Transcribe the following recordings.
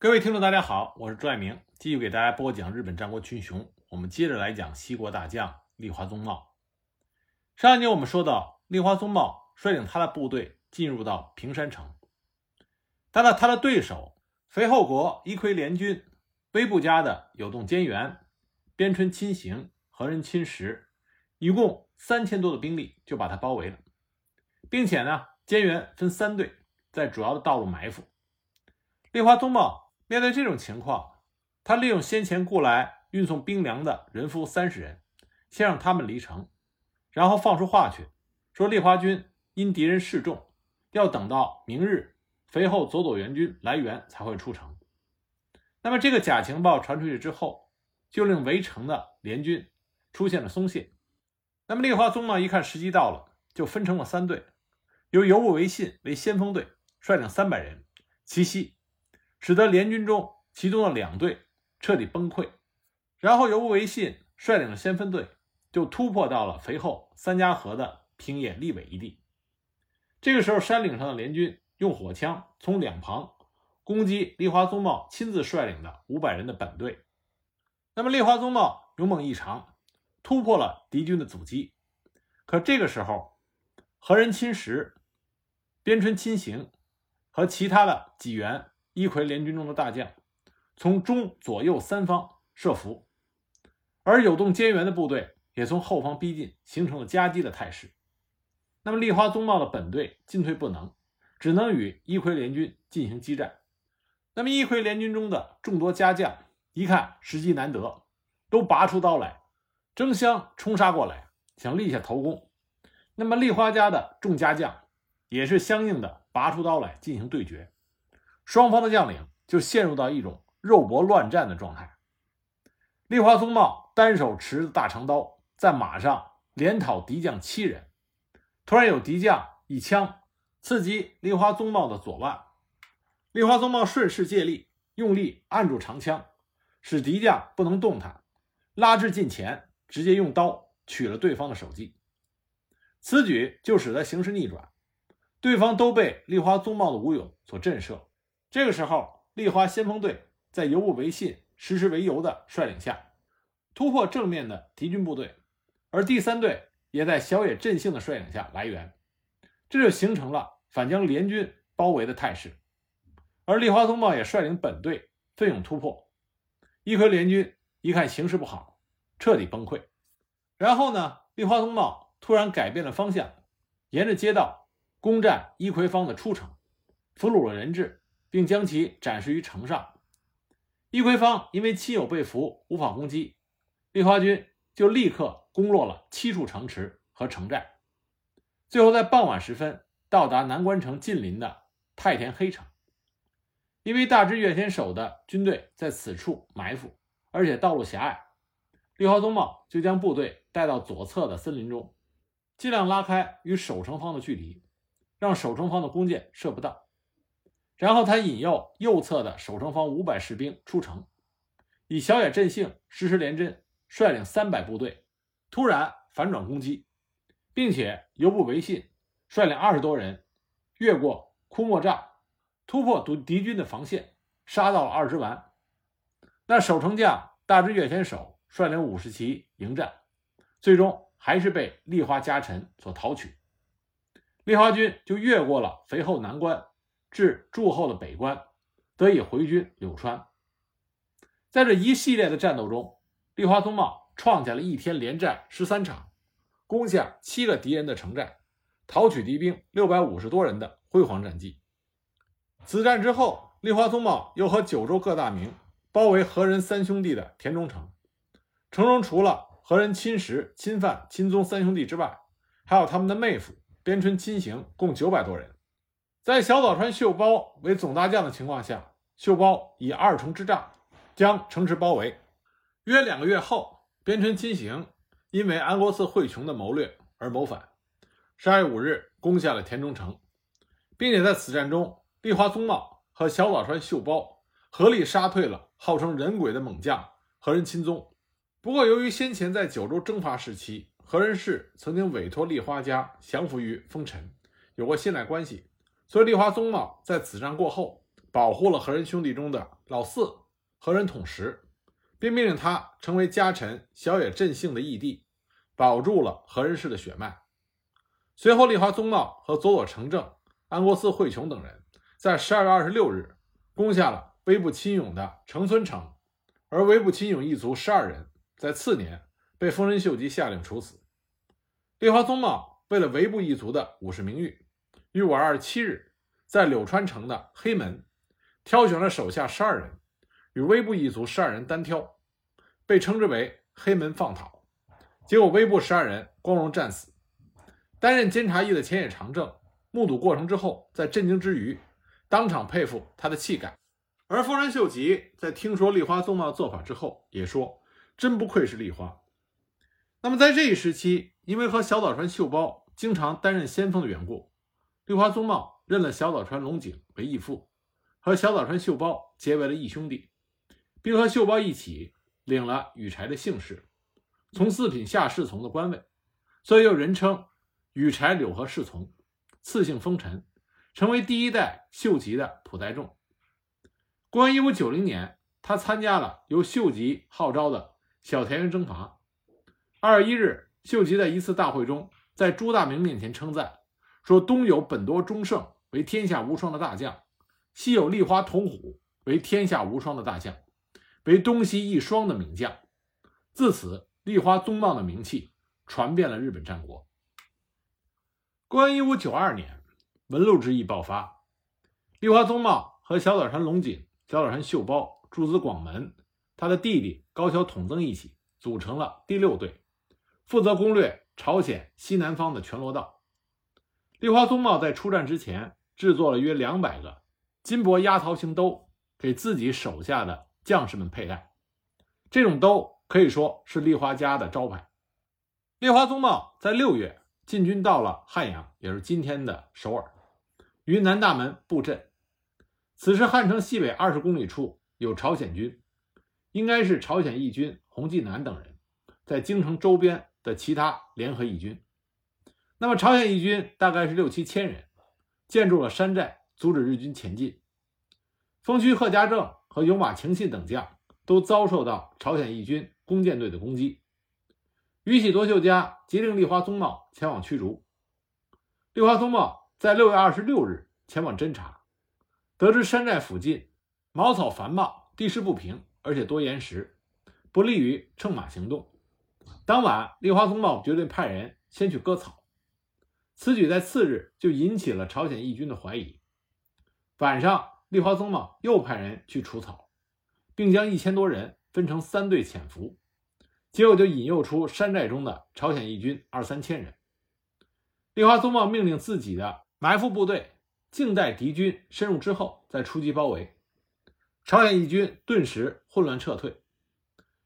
各位听众，大家好，我是朱爱明，继续给大家播讲日本战国群雄。我们接着来讲西国大将立花宗茂。上一集我们说到，立花宗茂率领他的部队进入到平山城，但呢，他的对手肥后国伊珆联军微部家的有动兼元、边春亲行、和人亲实，一共三千多的兵力就把他包围了，并且呢，兼元分三队在主要的道路埋伏。立花宗茂面对这种情况，他利用先前雇来运送兵粮的人夫三十人，先让他们离城，然后放出话去，说立花军因敌人势众，要等到明日肥后佐佐援军来援才会出城。那么这个假情报传出去之后，就令围城的联军出现了松懈。那么立花宗呢一看时机到了，就分成了三队，由尤物为信为先锋队，率领三百人齐袭。使得联军中其中的两队彻底崩溃，然后由吴维信率领的先锋队就突破到了肥后三家河的平野立尾一地。这个时候，山岭上的联军用火枪从两旁攻击立花宗茂亲自率领的五百人的本队。那么，立花宗茂勇猛异常，突破了敌军的阻击。可这个时候，和人亲实、边春亲行和其他的几员。一葵联军中的大将从中左右三方设伏，而有动兼援的部队也从后方逼近，形成了夹击的态势。那么立花宗茂的本队进退不能，只能与一葵联军进行激战。那么一葵联军中的众多家将一看时机难得，都拔出刀来，争相冲杀过来，想立下头功。那么立花家的众家将也是相应的拔出刀来进行对决。双方的将领就陷入到一种肉搏乱战的状态。立花宗茂单手持着大长刀，在马上连讨敌将七人。突然有敌将一枪刺击立花宗茂的左腕，立花宗茂顺势借力，用力按住长枪，使敌将不能动弹，拉至近前，直接用刀取了对方的首级。此举就使得形势逆转，对方都被立花宗茂的武勇所震慑。这个时候，立花先锋队在游部维信、实施为由的率领下，突破正面的敌军部队，而第三队也在小野振兴的率领下来援，这就形成了反将联军包围的态势。而立花宗茂也率领本队奋勇突破，一葵联军一看形势不好，彻底崩溃。然后呢，立花宗茂突然改变了方向，沿着街道攻占一葵方的出城，俘虏了人质。并将其展示于城上。易葵方因为亲友被俘，无法攻击，立花军就立刻攻落了七处城池和城寨，最后在傍晚时分到达南关城近邻的太田黑城。因为大支越前守的军队在此处埋伏，而且道路狭隘，立花宗茂就将部队带到左侧的森林中，尽量拉开与守城方的距离，让守城方的弓箭射不到。然后他引诱右侧的守城方五百士兵出城，以小野振兴、石石连真率领三百部队突然反转攻击，并且由部维信率领二十多人越过枯木栅，突破敌敌军的防线，杀到了二之丸。那守城将大支越前守率领五十骑迎战，最终还是被立花家臣所讨取。立花军就越过了肥后难关。至驻后的北关，得以回军柳川。在这一系列的战斗中，立花宗茂创下了一天连战十三场，攻下七个敌人的城寨，讨取敌兵六百五十多人的辉煌战绩。此战之后，立花宗茂又和九州各大名包围和人三兄弟的田中城。城中除了和人亲实、亲犯、亲宗三兄弟之外，还有他们的妹夫边春亲行，共九百多人。在小早川秀包为总大将的情况下，秀包以二重之仗将城池包围。约两个月后，边城亲行因为安国寺惠琼的谋略而谋反。十二月五日，攻下了田中城，并且在此战中，立花宗茂和小早川秀包合力杀退了号称人鬼的猛将和人亲宗。不过，由于先前在九州征伐时期，和人氏曾经委托立花家降服于丰臣，有过信赖关系。所以，立花宗茂在此战过后，保护了和人兄弟中的老四和人统实，并命令他成为家臣小野振兴的义弟，保住了和人氏的血脉。随后，立花宗茂和佐佐成正、安国寺惠琼等人在十二月二十六日攻下了威部亲勇的成村城，而威部亲勇一族十二人在次年被丰臣秀吉下令处死。立花宗茂为了维部一族的武士名誉，于五月二十七日在柳川城的黑门挑选了手下十二人，与威部一族十二人单挑，被称之为黑门放讨。结果威部十二人光荣战死。担任监察役的前野长政目睹过程之后，在震惊之余，当场佩服他的气概。而丰臣秀吉在听说立花宗茂做法之后，也说：“真不愧是立花。”那么在这一时期，因为和小岛川秀包经常担任先锋的缘故，绿花宗茂认了小岛川龙井为义父，和小岛川秀包结为了义兄弟，并和秀包一起领了羽柴的姓氏，从四品下侍从的官位，所以又人称。羽柴柳和侍从，赐姓丰臣，成为第一代秀吉的普代众。公元一五九零年，他参加了由秀吉号召的小田园征伐。二月一日，秀吉在一次大会中，在朱大明面前称赞说：“东有本多忠胜为天下无双的大将，西有立花统虎为天下无双的大将，为东西一双的名将。”自此，立花宗茂的名气传遍了日本战国。公元一五九二年，文禄之役爆发，立花宗茂和小岛川龙井、小岛川秀包、诸子广门，他的弟弟高桥统增一起组成了第六队，负责攻略朝鲜西南方的全罗道。立花宗茂在出战之前制作了约两百个金箔压桃形兜，给自己手下的将士们佩戴。这种兜可以说是立花家的招牌。立花宗茂在六月。进军到了汉阳，也是今天的首尔，于南大门布阵。此时汉城西北二十公里处有朝鲜军，应该是朝鲜义军洪继南等人在京城周边的其他联合义军。那么朝鲜义军大概是六七千人，建筑了山寨，阻止日军前进。丰区贺家正和有马晴信等将都遭受到朝鲜义军弓箭队的攻击。宇喜多秀家急令立花宗茂前往驱逐。立花宗茂在六月二十六日前往侦查，得知山寨附近茅草繁茂，地势不平，而且多岩石，不利于乘马行动。当晚，立花宗茂决定派人先去割草。此举在次日就引起了朝鲜义军的怀疑。晚上，立花宗茂又派人去除草，并将一千多人分成三队潜伏。结果就引诱出山寨中的朝鲜义军二三千人。立花宗茂命令自己的埋伏部队静待敌军深入之后再出击包围。朝鲜义军顿时混乱撤退，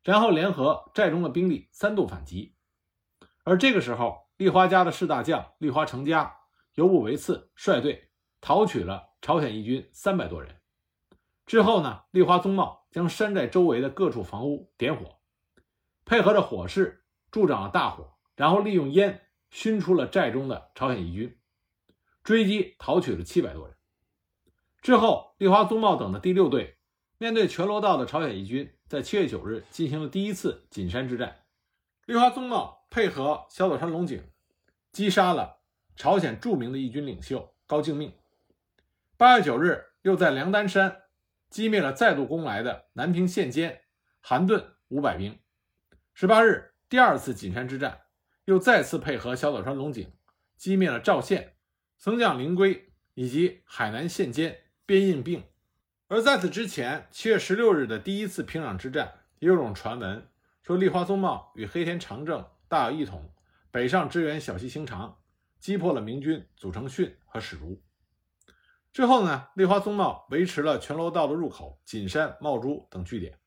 然后联合寨中的兵力三度反击。而这个时候，立花家的士大将立花成家、由部为次率队讨取了朝鲜义军三百多人。之后呢，立花宗茂将山寨周围的各处房屋点火。配合着火势助长了大火，然后利用烟熏出了寨中的朝鲜义军，追击讨取了七百多人。之后，立花宗茂等的第六队面对全罗道的朝鲜义军，在七月九日进行了第一次锦山之战。立花宗茂配合小岛川龙井，击杀了朝鲜著名的义军领袖高敬命。八月九日，又在梁丹山击灭了再度攻来的南平县监韩盾五百兵。十八日，第二次锦山之战，又再次配合小岛川龙井，击灭了赵县曾将林圭以及海南县监边印并。而在此之前，七月十六日的第一次平壤之战，也有种传闻说，立花宗茂与黑田长政大有一统，北上支援小西行长，击破了明军祖承训和史如。之后呢，立花宗茂维持了全罗道的入口锦山、茂珠等据点，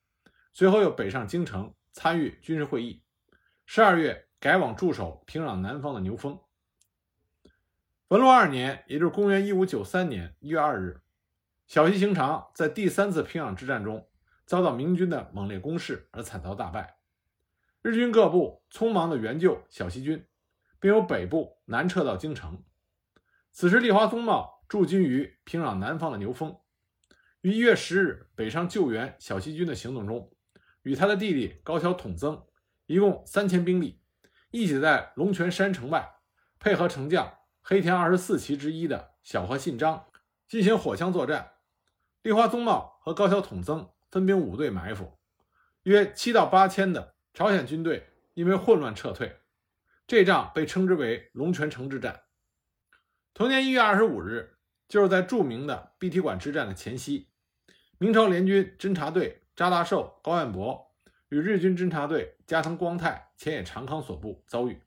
随后又北上京城。参与军事会议，十二月改往驻守平壤南方的牛峰。文禄二年，也就是公元一五九三年一月二日，小西行长在第三次平壤之战中遭到明军的猛烈攻势而惨遭大败，日军各部匆忙地援救小西军，并由北部南撤到京城。此时，立花宗茂驻军于平壤南方的牛峰，于一月十日北上救援小西军的行动中，与他的弟弟高桥统增一共三千兵力，一起在龙泉山城外，配合城将黑田二十四旗之一的小河信章进行火枪作战。立花宗茂和高桥统增分兵五队埋伏，约七到八千的朝鲜军队因为混乱撤退。这仗被称之为龙泉城之战。同年一月二十五日，就是在著名的碧提馆之战的前夕。明朝联军侦察队扎大寿、高彦博与日军侦察队加藤光太、前野长康所部遭遇，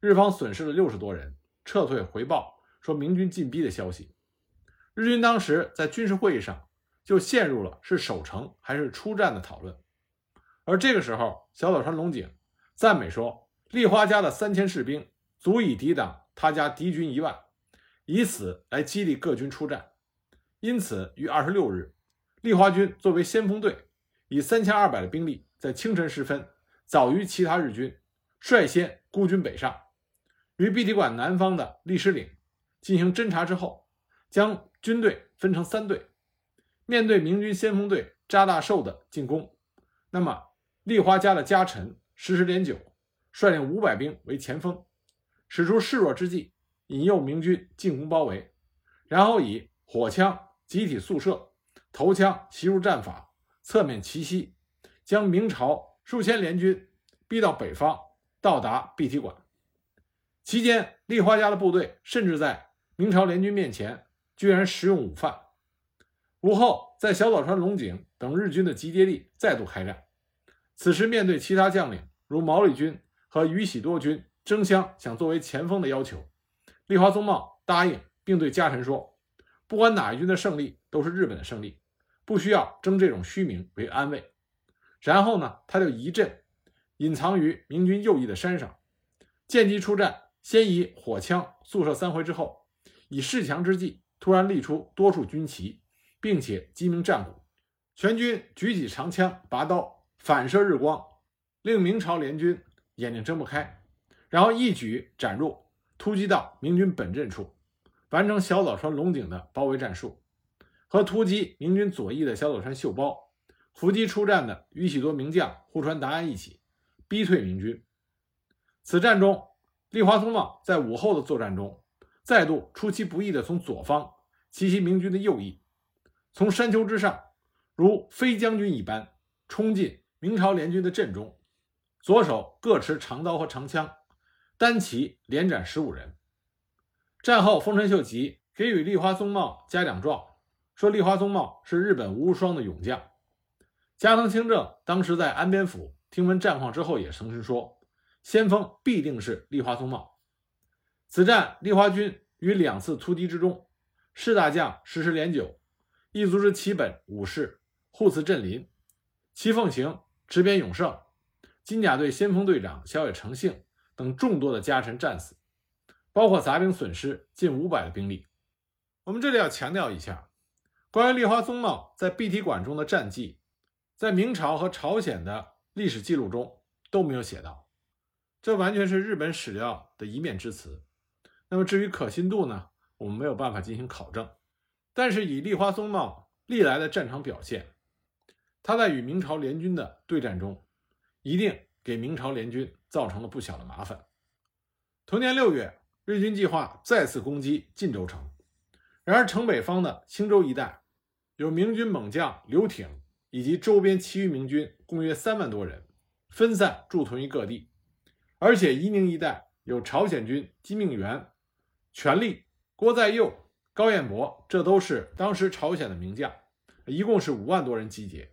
日方损失了六十多人，撤退回报说明军进逼的消息。日军当时在军事会议上就陷入了是守城还是出战的讨论。而这个时候，小岛川龙井赞美说，立花家的三千士兵足以抵挡他家敌军一万，以此来激励各军出战。因此，于二十六日。立花军作为先锋队，以三千二百的兵力，在清晨时分，早于其他日军，率先孤军北上，于碧提馆南方的立石岭进行侦察之后，将军队分成三队，面对明军先锋队扎大寿的进攻，那么立花家的家臣石石连九率领五百兵为前锋，使出示弱之计，引诱明军进攻包围，然后以火枪集体速射。投枪袭入战法，侧面奇袭，将明朝数千联军逼到北方，到达碧提馆。期间，立花家的部队甚至在明朝联军面前居然食用午饭。午后，在小早川龙井等日军的集结地再度开战。此时，面对其他将领如毛利军和宇喜多军争相想作为前锋的要求，立花宗茂答应，并对家臣说：“不管哪一军的胜利，都是日本的胜利。”不需要争这种虚名为安慰，然后呢，他就一阵隐藏于明军右翼的山上，见机出战。先以火枪速射三回之后，以示强之际，突然立出多处军旗，并且击鸣战鼓，全军举起长枪拔刀，反射日光，令明朝联军眼睛睁不开，然后一举斩入，突击到明军本阵处，完成小早川龙井的包围战术。和突击明军左翼的小早川秀包，伏击出战的宇喜多名将户川达安一起，逼退明军。此战中，立花宗茂在午后的作战中，再度出其不意地从左方袭击明军的右翼，从山丘之上，如飞将军一般冲进明朝联军的阵中，左手各持长刀和长枪，单骑连斩十五人。战后，丰臣秀吉给予立花宗茂嘉奖状。说立花宗茂是日本无双的勇将，加藤清正当时在安边府听闻战况之后，也曾经说，先锋必定是立花宗茂。此战，立花军于两次突击之中，士大将石石连九、一族之其本武士护慈镇林、齐凤行、池边永胜、金甲队先锋队长小野成幸等众多的家臣战死，包括杂兵损失近五百的兵力。我们这里要强调一下。关于立花宗茂在碧提馆中的战绩，在明朝和朝鲜的历史记录中都没有写到，这完全是日本史料的一面之词。那么至于可信度呢，我们没有办法进行考证。但是以立花宗茂历来的战场表现，他在与明朝联军的对战中，一定给明朝联军造成了不小的麻烦。同年六月，日军计划再次攻击晋州城，然而城北方的青州一带。有明军猛将刘挺以及周边其余明军共约三万多人，分散驻屯于各地，而且伊宁一带有朝鲜军金命元、全力、郭在佑、高彦博，这都是当时朝鲜的名将，一共是五万多人集结。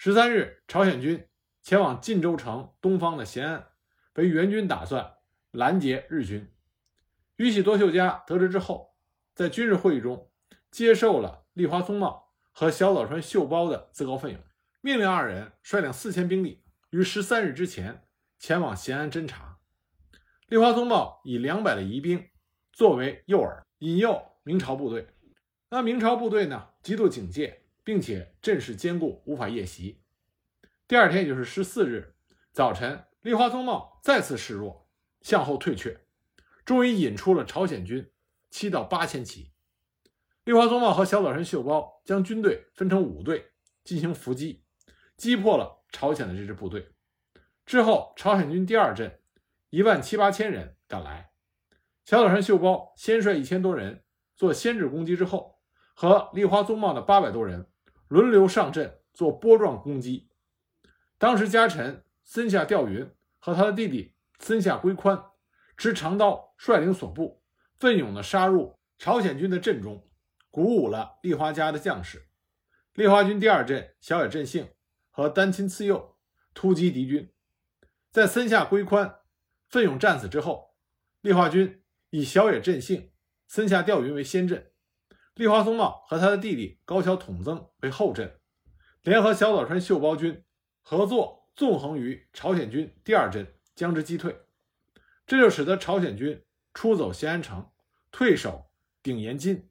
十三日，朝鲜军前往晋州城东方的咸安，为援军打算拦截日军。宇喜多秀家得知之后，在军事会议中接受了。立花宗茂和小早川秀包的自告奋勇，命令二人率领四千兵力于十三日之前前往咸安侦察。立花宗茂以两百的疑兵作为诱饵，引诱明朝部队。那明朝部队呢，极度警戒，并且阵势坚固，无法夜袭。第二天，也就是十四日早晨，立花宗茂再次示弱，向后退却，终于引出了朝鲜军七到八千骑。立花宗茂和小岛川秀包将军队分成五队进行伏击，击破了朝鲜的这支部队。之后，朝鲜军第二阵一万七八千人赶来，小岛川秀包先率一千多人做先制攻击，之后和立花宗茂的八百多人轮流上阵做波状攻击。当时家臣森下钓云和他的弟弟森下归宽持长刀率领所部，奋勇地杀入朝鲜军的阵中。鼓舞了立花家的将士。立花军第二阵小野振幸和丹亲次右突击敌军，在森下归宽奋勇战死之后，立花军以小野振幸、森下钓云为先阵，立花松茂和他的弟弟高桥统增为后阵，联合小岛川秀包军合作纵横于朝鲜军第二阵，将之击退。这就使得朝鲜军出走咸安城，退守顶岩津。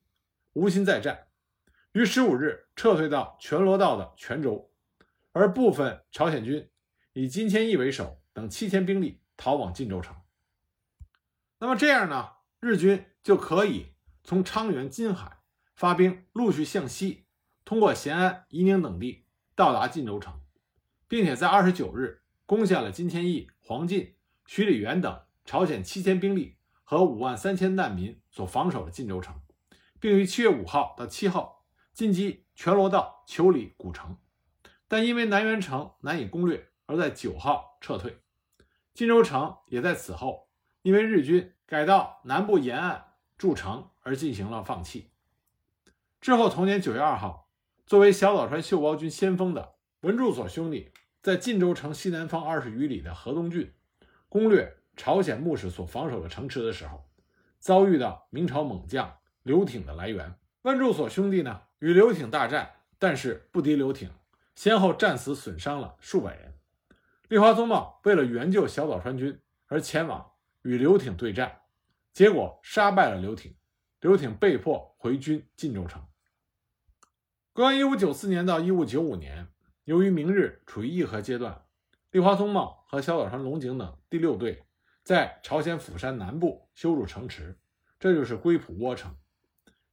无心再战，于十五日撤退到全罗道的泉州，而部分朝鲜军以金千义为首等七千兵力逃往晋州城。那么这样呢，日军就可以从昌原、金海发兵，陆续向西，通过咸安、夷宁等地到达晋州城，并且在二十九日攻下了金千义、黄进、徐礼元等朝鲜七千兵力和五万三千难民所防守的晋州城。并于七月五号到七号进击全罗道求里古城，但因为南元城难以攻略，而在九号撤退。晋州城也在此后因为日军改到南部沿岸筑城而进行了放弃。之后同年九月二号，作为小岛川秀包军先锋的文柱所兄弟，在晋州城西南方二十余里的河东郡攻略朝鲜牧师所防守的城池的时候，遭遇到明朝猛将。刘挺的来源，文柱所兄弟呢与刘挺大战，但是不敌刘挺，先后战死损伤了数百人。立花宗茂为了援救小岛川军而前往与刘挺对战，结果杀败了刘挺，刘挺被迫回军晋州城。公元一五九四年到一五九五年，由于明日处于议和阶段，立花宗茂和小岛川龙井等第六队在朝鲜釜山南部修筑城池，这就是龟浦窝城。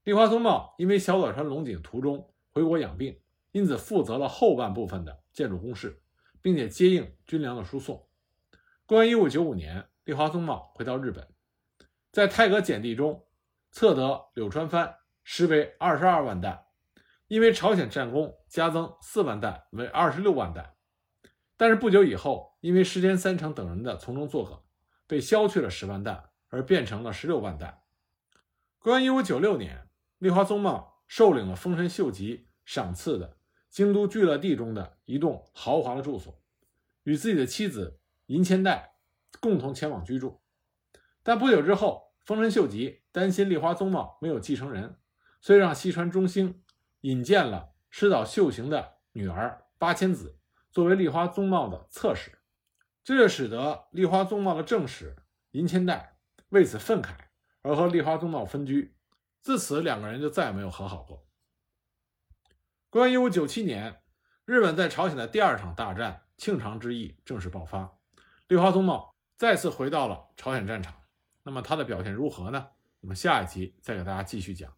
立花宗茂因为小岛川龙井途中回国养病，因此负责了后半部分的建筑工事，并且接应军粮的输送。公元一五九五年，立花宗茂回到日本，在太阁简地中测得柳川藩实为二十二万担，因为朝鲜战功加增四万担为二十六万担。但是不久以后，因为石田三成等人的从中作梗，被削去了十万担，而变成了十六万担。公元一五九六年。立花宗茂受领了丰臣秀吉赏赐的京都聚乐地中的一栋豪华的住所，与自己的妻子银千代共同前往居住。但不久之后，丰臣秀吉担心立花宗茂没有继承人，所以让西川中兴引荐了师岛秀行的女儿八千子作为立花宗茂的侧室，这就使得立花宗茂的正室银千代为此愤慨，而和立花宗茂分居。自此，两个人就再也没有和好过。公元一五九七年，日本在朝鲜的第二场大战——庆长之役正式爆发，立花宗茂再次回到了朝鲜战场。那么他的表现如何呢？我们下一集再给大家继续讲。